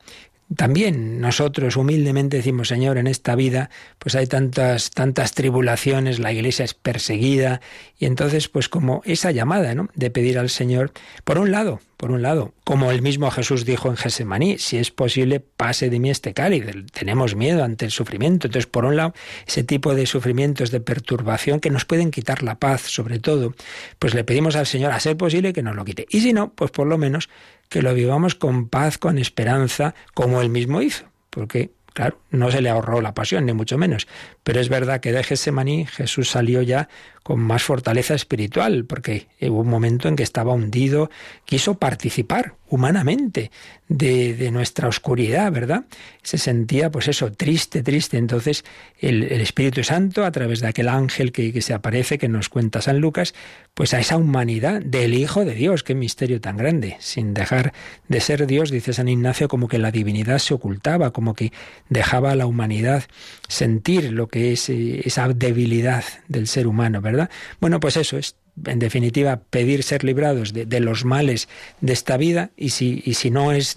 también nosotros humildemente decimos, Señor, en esta vida pues hay tantas tantas tribulaciones, la iglesia es perseguida y entonces pues como esa llamada, ¿no? de pedir al Señor por un lado por un lado, como el mismo Jesús dijo en Gesemaní, si es posible, pase de mí este cáliz. Tenemos miedo ante el sufrimiento. Entonces, por un lado, ese tipo de sufrimientos de perturbación que nos pueden quitar la paz, sobre todo, pues le pedimos al Señor a ser posible que nos lo quite. Y si no, pues por lo menos que lo vivamos con paz, con esperanza, como él mismo hizo. Porque Claro, no se le ahorró la pasión, ni mucho menos. Pero es verdad que de Gesemaní Jesús salió ya con más fortaleza espiritual, porque hubo un momento en que estaba hundido, quiso participar humanamente de, nuestra oscuridad, ¿verdad? Se sentía, pues eso, triste, triste. Entonces, el, Espíritu Santo, a través de aquel ángel que, que, se aparece, que nos cuenta San Lucas, pues a esa humanidad del Hijo de Dios, qué misterio tan grande. Sin dejar de ser Dios, dice San Ignacio, como que la divinidad se ocultaba, como que dejaba a la humanidad sentir lo que es eh, esa debilidad del ser humano, ¿verdad? Bueno, pues eso es en definitiva, pedir ser librados de, los males de esta vida y si, y si no es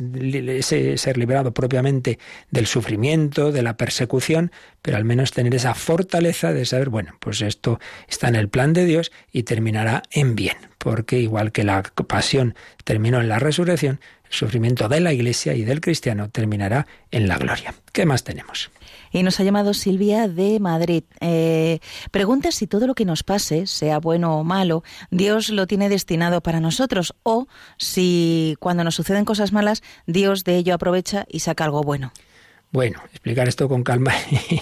ser librado propiamente del sufrimiento, de la persecución, pero al menos tener esa fortaleza de saber, bueno, pues esto está en el plan de Dios y terminará en bien, porque igual que la pasión terminó en la resurrección, el sufrimiento de la Iglesia y del cristiano terminará en la gloria. ¿Qué más tenemos? Y nos ha llamado Silvia de Madrid. Eh, pregunta si todo lo que nos pase, sea bueno o malo, Dios lo tiene destinado para nosotros o si cuando nos suceden cosas malas, Dios de ello aprovecha y saca algo bueno. Bueno, explicar esto con calma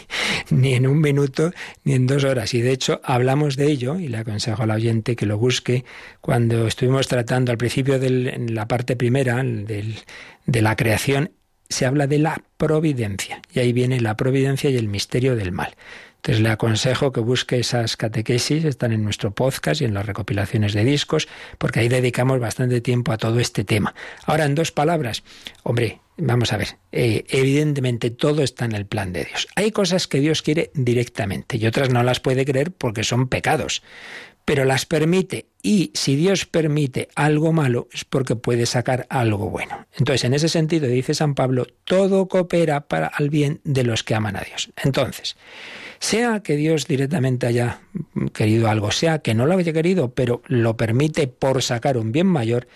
ni en un minuto ni en dos horas. Y de hecho hablamos de ello y le aconsejo al oyente que lo busque cuando estuvimos tratando al principio de la parte primera de la creación se habla de la providencia. Y ahí viene la providencia y el misterio del mal. Entonces le aconsejo que busque esas catequesis, están en nuestro podcast y en las recopilaciones de discos, porque ahí dedicamos bastante tiempo a todo este tema. Ahora, en dos palabras, hombre, vamos a ver, eh, evidentemente todo está en el plan de Dios. Hay cosas que Dios quiere directamente y otras no las puede creer porque son pecados pero las permite y si Dios permite algo malo es porque puede sacar algo bueno. Entonces, en ese sentido, dice San Pablo, todo coopera para el bien de los que aman a Dios. Entonces, sea que Dios directamente haya querido algo, sea que no lo haya querido, pero lo permite por sacar un bien mayor,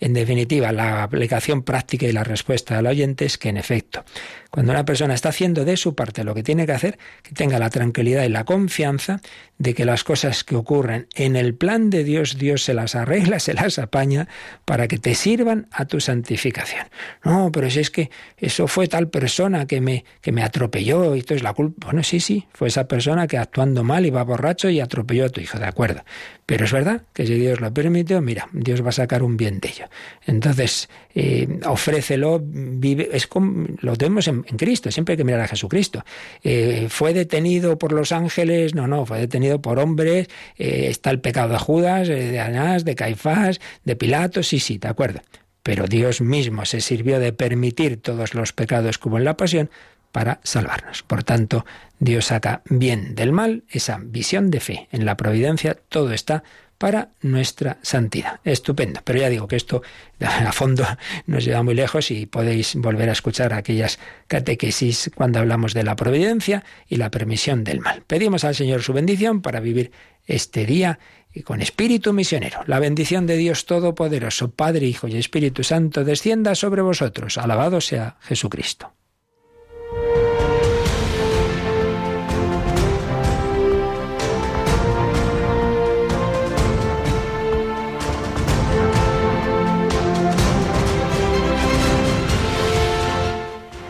en definitiva, la aplicación práctica y la respuesta al oyente es que, en efecto, cuando una persona está haciendo de su parte lo que tiene que hacer, que tenga la tranquilidad y la confianza de que las cosas que ocurren en el plan de Dios, Dios se las arregla, se las apaña para que te sirvan a tu santificación. No, pero si es que eso fue tal persona que me, que me atropelló y entonces la culpa. Bueno, sí, sí, fue esa persona que actuando mal iba borracho y atropelló a tu hijo, de acuerdo. Pero es verdad que si Dios lo permitió, mira, Dios va a sacar un bien de ello. Entonces, eh, ofrécelo, vive, es como, lo tenemos en, Cristo, siempre hay que mirar a Jesucristo. Eh, ¿Fue detenido por los ángeles? No, no, fue detenido por hombres, eh, está el pecado de Judas, de Anás, de Caifás, de Pilato, sí, sí, de acuerdo. Pero Dios mismo se sirvió de permitir todos los pecados como en la pasión para salvarnos. Por tanto, Dios saca bien del mal, esa visión de fe en la providencia, todo está para nuestra santidad. Estupendo. Pero ya digo que esto a fondo nos lleva muy lejos y podéis volver a escuchar aquellas catequesis cuando hablamos de la providencia y la permisión del mal. Pedimos al Señor su bendición para vivir este día y con espíritu misionero. La bendición de Dios Todopoderoso, Padre, Hijo y Espíritu Santo, descienda sobre vosotros. Alabado sea Jesucristo.